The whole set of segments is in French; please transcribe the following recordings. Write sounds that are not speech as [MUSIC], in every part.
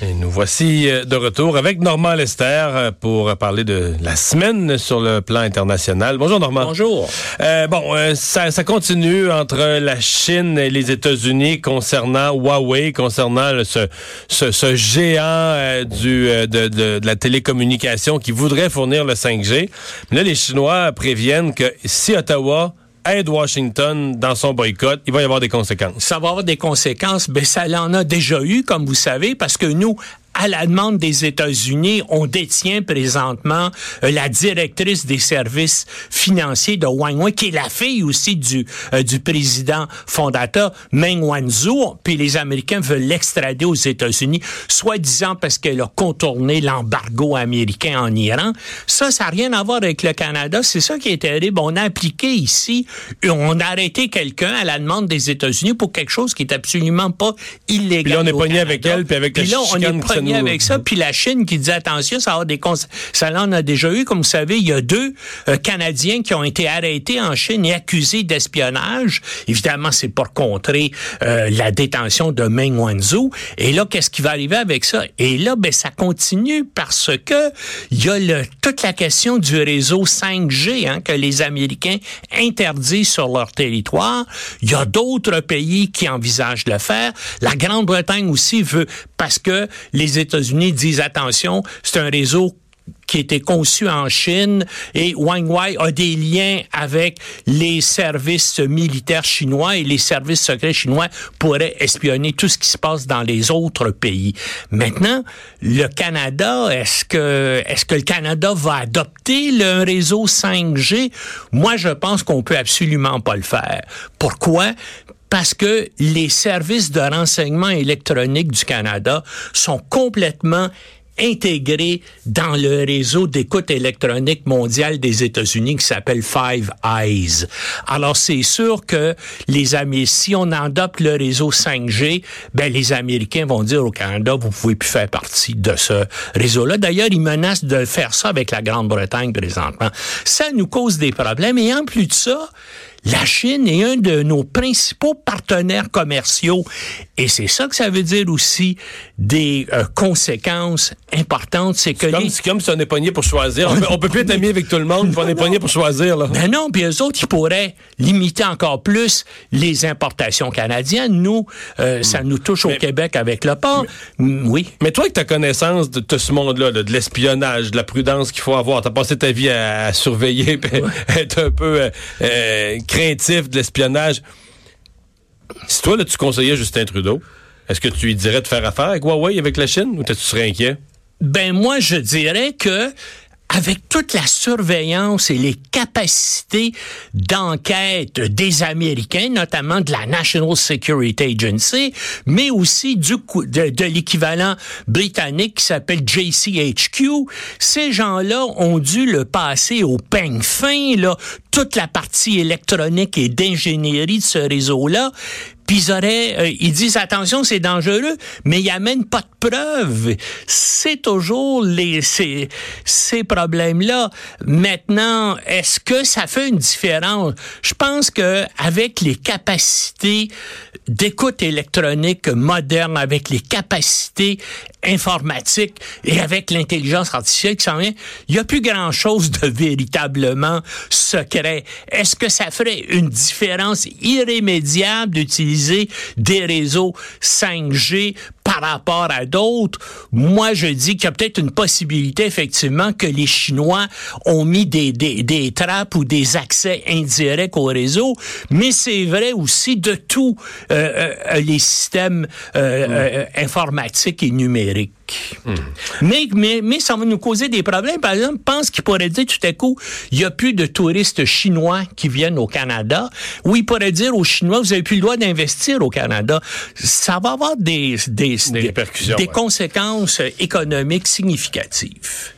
Et nous voici euh, de retour avec Normand Lester euh, pour parler de la semaine sur le plan international. Bonjour Normand. Bonjour. Euh, bon, euh, ça, ça, continue entre la Chine et les États-Unis concernant Huawei, concernant le, ce, ce, ce, géant euh, du, de, de, de, la télécommunication qui voudrait fournir le 5G. Mais là, les Chinois préviennent que si Ottawa aide Washington dans son boycott, il va y avoir des conséquences. Ça va avoir des conséquences. Ben, ça en a déjà eu, comme vous savez, parce que nous, à la demande des États-Unis, on détient présentement euh, la directrice des services financiers de Huawei, qui est la fille aussi du, euh, du président fondateur, Meng Wanzhou. Puis les Américains veulent l'extrader aux États-Unis, soi-disant parce qu'elle a contourné l'embargo américain en Iran. Ça, ça n'a rien à voir avec le Canada. C'est ça qui est terrible. On a appliqué ici, on a arrêté quelqu'un à la demande des États-Unis pour quelque chose qui est absolument pas illégal. Puis là, on est pogné avec elle, puis avec puis là, on est pogné avec ça. Puis la Chine qui dit attention, ça va des Ça en a déjà eu, comme vous savez, il y a deux euh, Canadiens qui ont été arrêtés en Chine et accusés d'espionnage. Évidemment, c'est pour contrer euh, la détention de Meng Wanzhou. Et là, qu'est-ce qui va arriver avec ça? Et là, ben, ça continue parce que il y a le, toute la question du réseau 5G hein, que les Américains interdisent sur leur territoire. Il y a d'autres pays qui envisagent de le faire. La Grande-Bretagne aussi veut, parce que les États-Unis disent attention, c'est un réseau qui été conçu en Chine et Wei a des liens avec les services militaires chinois et les services secrets chinois pourraient espionner tout ce qui se passe dans les autres pays. Maintenant, le Canada, est-ce que est-ce que le Canada va adopter le réseau 5G Moi, je pense qu'on peut absolument pas le faire. Pourquoi? Parce que les services de renseignement électronique du Canada sont complètement intégrés dans le réseau d'écoute électronique mondial des États-Unis qui s'appelle Five Eyes. Alors c'est sûr que les Américains, si on adopte le réseau 5G, ben les Américains vont dire au Canada, vous pouvez plus faire partie de ce réseau-là. D'ailleurs, ils menacent de faire ça avec la Grande-Bretagne présentement. Ça nous cause des problèmes et en plus de ça, la Chine est un de nos principaux partenaires commerciaux et c'est ça que ça veut dire aussi des euh, conséquences importantes. C'est que comme, les... comme si on est pogné pour choisir. On, on peut plus être ami avec tout le monde, puis on est pogné pour choisir. Là. Ben non, puis eux autres, ils pourraient limiter encore plus les importations canadiennes. Nous, euh, ça nous touche au Québec avec le port. Oui. Mais toi, avec ta connaissance de, de ce monde-là, là, de l'espionnage, de la prudence qu'il faut avoir, t'as passé ta vie à, à surveiller, [LAUGHS] puis être un peu euh, euh, craintif de l'espionnage. Si toi, là, tu conseillais Justin Trudeau, est-ce que tu lui dirais de faire affaire avec Huawei, avec la Chine, ou tu serais inquiet? Ben moi, je dirais que avec toute la surveillance et les capacités d'enquête des Américains, notamment de la National Security Agency, mais aussi de l'équivalent britannique qui s'appelle JCHQ, ces gens-là ont dû le passer au peigne fin, là, toute la partie électronique et d'ingénierie de ce réseau-là. Auraient, euh, ils disent attention, c'est dangereux, mais ils amènent pas de preuves. C'est toujours les ces, ces problèmes-là. Maintenant, est-ce que ça fait une différence? Je pense que avec les capacités d'écoute électronique moderne, avec les capacités informatiques et avec l'intelligence artificielle qui s'en vient, il y a plus grand-chose de véritablement secret. Est-ce que ça ferait une différence irrémédiable d'utiliser des réseaux 5G par rapport à d'autres, moi je dis qu'il y a peut-être une possibilité effectivement que les Chinois ont mis des, des, des trappes ou des accès indirects au réseau, mais c'est vrai aussi de euh, euh, les systèmes euh, euh, informatiques et numériques. Mais, mais, mais ça va nous causer des problèmes. Par exemple, pense qu'il pourrait dire tout à coup, il y a plus de touristes chinois qui viennent au Canada. Ou il pourrait dire aux Chinois, vous avez plus le droit d'investir au Canada. Ça va avoir des, des, Des répercussions, des ouais. conséquences économiques significatives.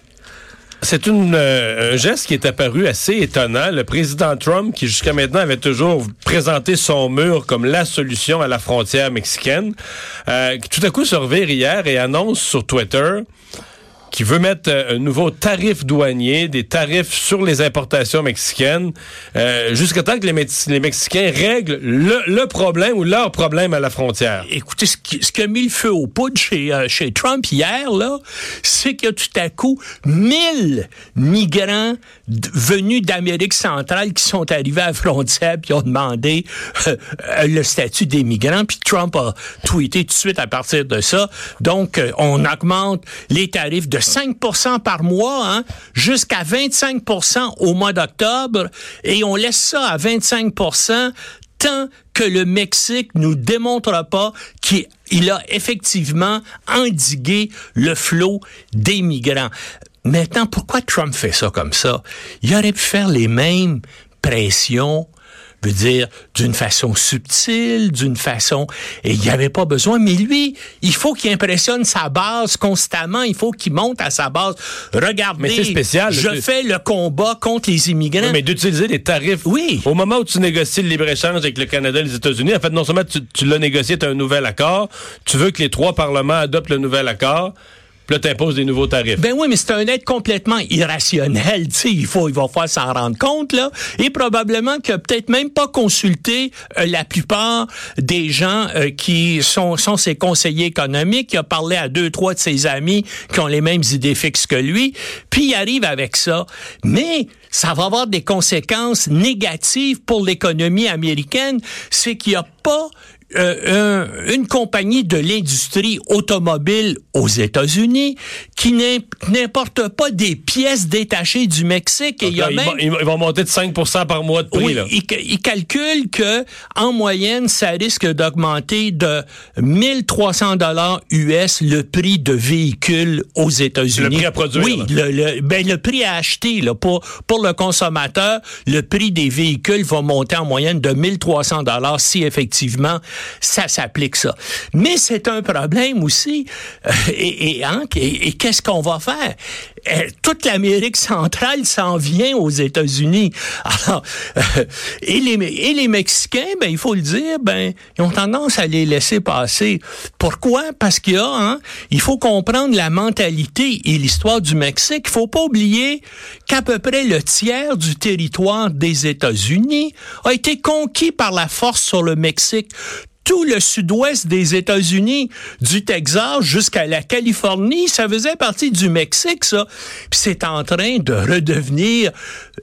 C'est euh, un geste qui est apparu assez étonnant. Le président Trump, qui jusqu'à maintenant avait toujours présenté son mur comme la solution à la frontière mexicaine, euh, qui tout à coup se revire hier et annonce sur Twitter qui veut mettre euh, un nouveau tarif douanier, des tarifs sur les importations mexicaines, euh, jusqu'à temps que les, les Mexicains règlent le, le, problème ou leur problème à la frontière. Écoutez, ce qui, ce qui a mis le feu au poudre chez, euh, chez Trump hier, là, c'est que tout à coup, 1000 migrants venus d'Amérique centrale qui sont arrivés à la frontière puis ont demandé euh, le statut des migrants. Puis Trump a tweeté tout de suite à partir de ça. Donc, on augmente les tarifs de 5% par mois hein, jusqu'à 25% au mois d'octobre et on laisse ça à 25% tant que le Mexique nous démontre pas qu'il a effectivement endigué le flot des migrants. Maintenant, pourquoi Trump fait ça comme ça? Il aurait pu faire les mêmes pressions veut dire d'une façon subtile, d'une façon et il n'y avait pas besoin mais lui, il faut qu'il impressionne sa base constamment, il faut qu'il monte à sa base. Regardez, mais c'est spécial. Je fais le combat contre les immigrants. Oui, mais d'utiliser des tarifs. Oui. Au moment où tu négocies le libre-échange avec le Canada et les États-Unis, en fait non seulement tu, tu l'as négocié, tu as un nouvel accord, tu veux que les trois parlements adoptent le nouvel accord t'imposes des nouveaux tarifs. Ben oui, mais c'est un aide complètement irrationnel. Tu sais, il faut, il va falloir s'en rendre compte, là. Et probablement que peut-être même pas consulté euh, la plupart des gens euh, qui sont, sont ses conseillers économiques. Il a parlé à deux, trois de ses amis qui ont les mêmes idées fixes que lui. Puis il arrive avec ça. Mais ça va avoir des conséquences négatives pour l'économie américaine. C'est qu'il n'y a pas euh, une compagnie de l'industrie automobile aux États-Unis qui n'importe pas des pièces détachées du Mexique. Et il y a ils, même, vont, ils, vont, monter de 5 par mois de prix. Oui, là. Ils, ils, calculent que en moyenne, ça risque d'augmenter de 1300 dollars US le prix de véhicules aux États-Unis. Le prix à produire. Oui, le, le, ben, le prix à acheter là, pour, pour le consommateur, le prix des véhicules va monter en moyenne de 1300 dollars si effectivement ça s'applique ça. Mais c'est un problème aussi. Euh, et, et, hein, et, et qu'est-ce qu'on va faire? Euh, toute l'Amérique centrale s'en vient aux États-Unis. Alors, euh, et, les, Mexicains, ben, il faut le dire, ben, ils ont tendance à les laisser passer. Pourquoi? Parce qu'il y a, hein, faut comprendre la mentalité et l'histoire du Mexique. Il faut pas oublier qu'à peu près le tiers du territoire des États-Unis a été conquis par la force sur le Mexique tout le sud-ouest des États-Unis, du Texas jusqu'à la Californie, ça faisait partie du Mexique, ça. Puis c'est en train de redevenir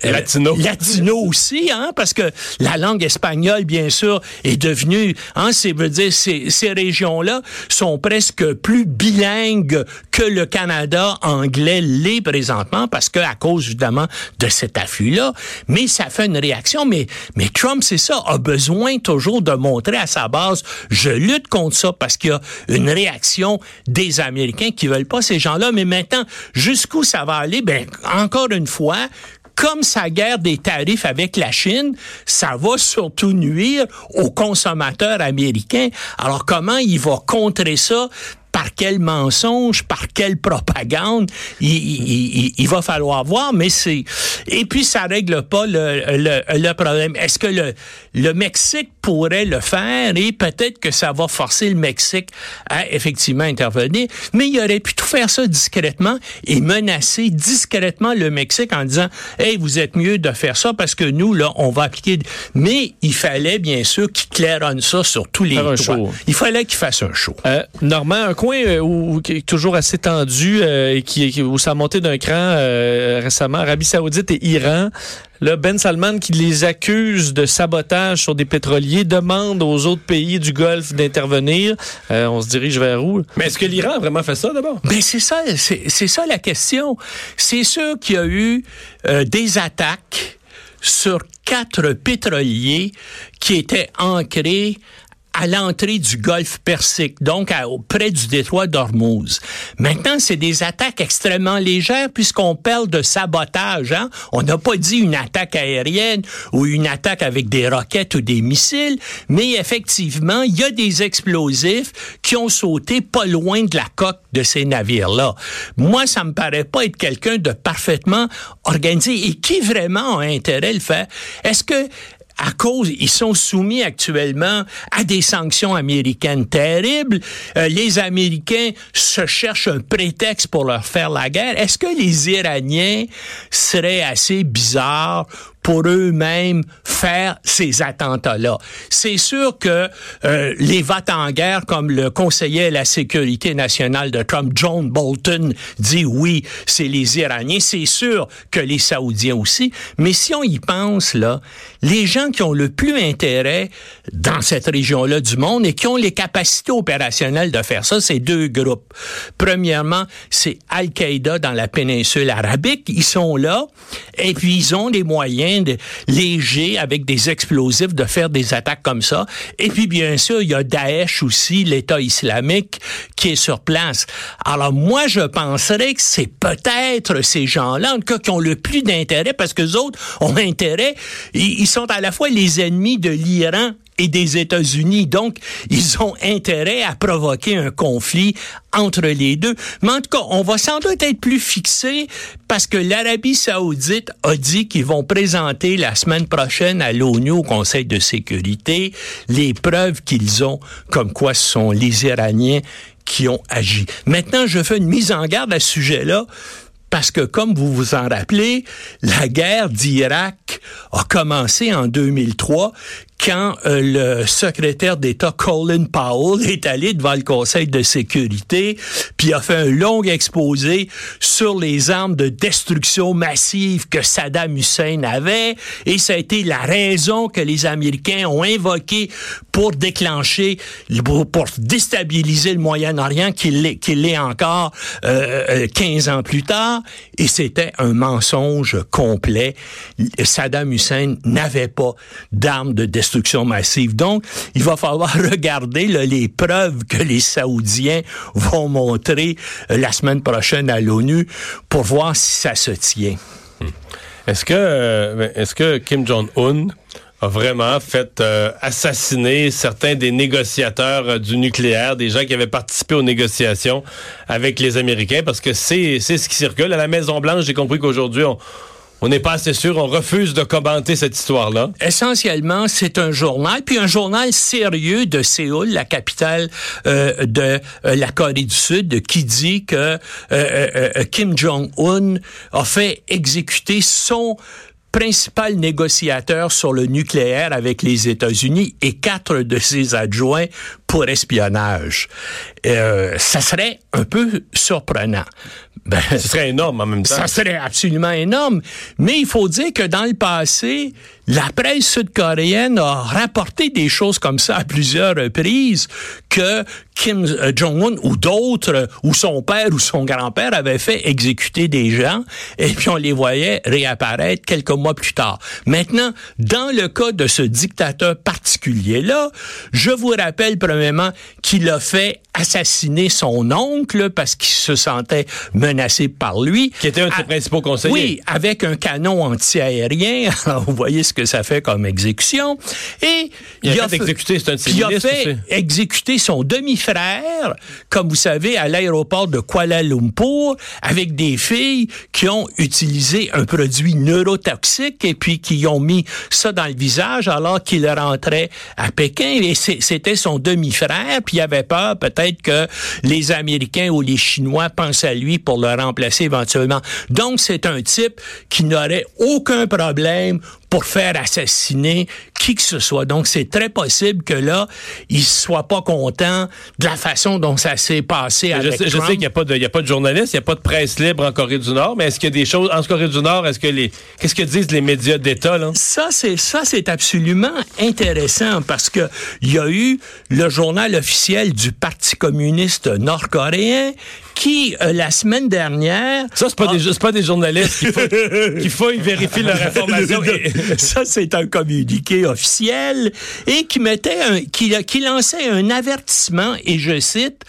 latino. Latino aussi, hein, parce que la langue espagnole, bien sûr, est devenue, hein, c'est veut dire ces, ces régions-là sont presque plus bilingues que le Canada anglais l'est présentement, parce que à cause évidemment de cet afflux-là. Mais ça fait une réaction. Mais mais Trump, c'est ça, a besoin toujours de montrer à sa base je lutte contre ça parce qu'il y a une réaction des Américains qui veulent pas ces gens-là. Mais maintenant, jusqu'où ça va aller? Ben, encore une fois, comme sa guerre des tarifs avec la Chine, ça va surtout nuire aux consommateurs américains. Alors comment il va contrer ça? Par quel mensonge, par quelle propagande, il, il, il, va falloir voir, mais c'est... Et puis, ça règle pas le, le, le problème. Est-ce que le, le Mexique pourrait le faire? Et peut-être que ça va forcer le Mexique à effectivement intervenir, mais il aurait pu tout faire ça discrètement et menacer discrètement le Mexique en disant, hey, vous êtes mieux de faire ça parce que nous, là, on va appliquer... Mais il fallait, bien sûr, qu'il claironne ça sur tous les toits. Il fallait qu'il fasse un show. Euh, Normand, un coin euh, où, qui est toujours assez tendu euh, et qui, où ça a monté d'un cran euh, récemment, Arabie Saoudite et Iran. Là, Ben Salman qui les accuse de sabotage sur des pétroliers demande aux autres pays du Golfe d'intervenir. Euh, on se dirige vers où? Mais est-ce que l'Iran a vraiment fait ça d'abord? Ben c'est ça, c'est ça la question. C'est sûr qu'il y a eu euh, des attaques sur quatre pétroliers qui étaient ancrés à l'entrée du golfe Persique, donc près du détroit d'Ormuz. Maintenant, c'est des attaques extrêmement légères puisqu'on parle de sabotage. Hein? On n'a pas dit une attaque aérienne ou une attaque avec des roquettes ou des missiles, mais effectivement, il y a des explosifs qui ont sauté pas loin de la coque de ces navires-là. Moi, ça me paraît pas être quelqu'un de parfaitement organisé et qui vraiment a intérêt le faire? Est-ce que à cause, ils sont soumis actuellement à des sanctions américaines terribles. Euh, les Américains se cherchent un prétexte pour leur faire la guerre. Est-ce que les Iraniens seraient assez bizarres pour eux-mêmes faire ces attentats-là. C'est sûr que euh, les votes en guerre, comme le conseiller à la sécurité nationale de Trump, John Bolton, dit oui, c'est les Iraniens. C'est sûr que les Saoudiens aussi. Mais si on y pense, là, les gens qui ont le plus intérêt dans cette région-là du monde et qui ont les capacités opérationnelles de faire ça, c'est deux groupes. Premièrement, c'est Al-Qaïda dans la péninsule arabique. Ils sont là et puis ils ont les moyens de, avec des explosifs de faire des attaques comme ça. Et puis bien sûr, il y a Daesh aussi, l'État islamique qui est sur place. Alors moi, je penserais que c'est peut-être ces gens-là, en tout cas, qui ont le plus d'intérêt parce que les autres ont intérêt. Ils sont à la fois les ennemis de l'Iran et des États-Unis. Donc, ils ont intérêt à provoquer un conflit entre les deux. Mais en tout cas, on va sans doute être plus fixé parce que l'Arabie saoudite a dit qu'ils vont présenter la semaine prochaine à l'ONU, au Conseil de sécurité, les preuves qu'ils ont comme quoi ce sont les Iraniens qui ont agi. Maintenant, je fais une mise en garde à ce sujet-là parce que, comme vous vous en rappelez, la guerre d'Irak a commencé en 2003 quand euh, le secrétaire d'État Colin Powell est allé devant le Conseil de sécurité, puis a fait un long exposé sur les armes de destruction massive que Saddam Hussein avait, et ça a été la raison que les Américains ont invoqué pour déclencher, pour, déstabiliser le Moyen-Orient, qu'il l'est, l'est encore euh, 15 euh, ans plus tard, et c'était un mensonge complet. Saddam Hussein n'avait pas d'armes de destruction Donc, il va falloir [LAUGHS] regarder les preuves que les Saoudiens vont montrer euh, la semaine prochaine à l'ONU pour voir si ça se tient. Hmm. Est-ce que, euh, est-ce que Kim Jong-un a vraiment fait euh, assassiner certains des négociateurs du nucléaire, des gens qui avaient participé aux négociations avec les Américains, parce que c'est ce qui circule. À la Maison-Blanche, j'ai compris qu'aujourd'hui, on, on n'est pas assez sûr, on refuse de commenter cette histoire-là. Essentiellement, c'est un journal, puis un journal sérieux de Séoul, la capitale euh, de euh, la Corée du Sud, qui dit que euh, Kim Jong-un a fait exécuter son principal négociateur sur le nucléaire avec les États-Unis et quatre de ses adjoints pour espionnage. ça serait un peu surprenant. Ben, ce serait énorme en même temps. Ça serait absolument énorme. Mais il faut dire que dans le passé, la presse sud-coréenne a rapporté des choses comme ça à plusieurs reprises que Kim Jong-un ou d'autres, ou son père ou son grand-père avaient fait exécuter des gens et puis on les voyait réapparaître quelques mois plus tard. Maintenant, dans le cas de ce dictateur particulier-là, je vous rappelle premièrement qu'il a fait assassiner son oncle parce qu'il se sentait menacé par lui. Qui était un de ses principaux conseillers. Oui, avec un canon anti-aérien. [LAUGHS] vous voyez ce que ça fait comme exécution. Et il, a, fait exécuter, c'est un Il a fait exécuter son demi-frère, comme vous savez, à l'aéroport de Kuala Lumpur, avec des filles qui ont utilisé un produit neurotoxique et puis qui ont mis ça dans le visage alors qu'il rentrait à Pékin. Et c'était son demi-frère, puis il avait peur peut-être que les Américains ou les Chinois pensent à lui pour le remplacer éventuellement. Donc, c'est un type qui n'aurait aucun problème pour faire assassiner qui que ce soit. Donc, c'est très possible que là, il soit pas content de la façon dont ça s'est passé avec je sais, Je sais qu'il n'y a pas de, il y a pas de journalistes, il n'y a pas de presse libre en Corée du Nord, mais est-ce qu'il y a des choses en Corée du Nord, est-ce que les, qu'est-ce que disent les médias d'État, là? Ça, c'est, ça, c'est absolument intéressant parce que il y a eu le journal officiel du Parti communiste nord-coréen qui, euh, la semaine dernière... Ça, c'est pas, des, c'est pas des journalistes faut, [LAUGHS] qu'il faut y vérifier leur information. Ça, c'est un communiqué officiel et qui mettait un, qui, qui lançait un avertissement, et je cite,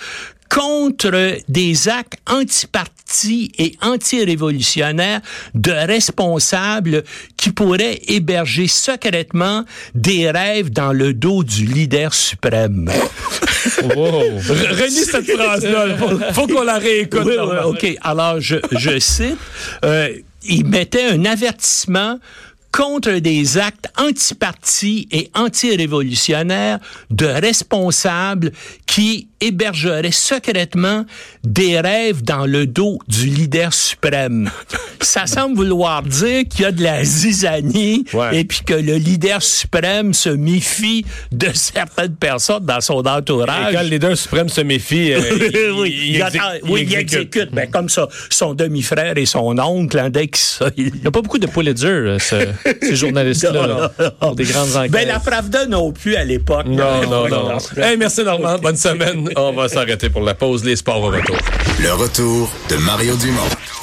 contre des actes antipartis et anti-révolutionnaires de responsables qui pourraient héberger secrètement des rêves dans le dos du leader suprême. [LAUGHS] Wow. Relis cette phrase-là. Faut, faut qu'on la réécoute. Oui, oui, OK. Alors, je, je cite, euh, il mettait un avertissement contre des actes antipartis et anti-révolutionnaires de responsables qui hébergeraient secrètement des rêves dans le dos du leader suprême. [LAUGHS] Ça semble vouloir dire qu'il y a de la zizanie Ouais. et puis que le leader suprême se méfie de certaines personnes dans son entourage. Et quand le leader suprême se méfie, euh, [LAUGHS] il, oui, il il, exé- attend- il oui, il exécute. exécute. Ben, comme ça, son demi-frère et son oncle, hein, dès qu'il ça, il- n'y a pas beaucoup de Pulitzer, euh, ce- [LAUGHS] ces journalistes-là, là, pour des grandes enquêtes. Ben, la Pravda non plus à l'époque. Non, non, non. Hey, merci Normand. Bonne semaine. On va s'arrêter pour la pause. Les sports au retour. Le retour de Mario Dumont.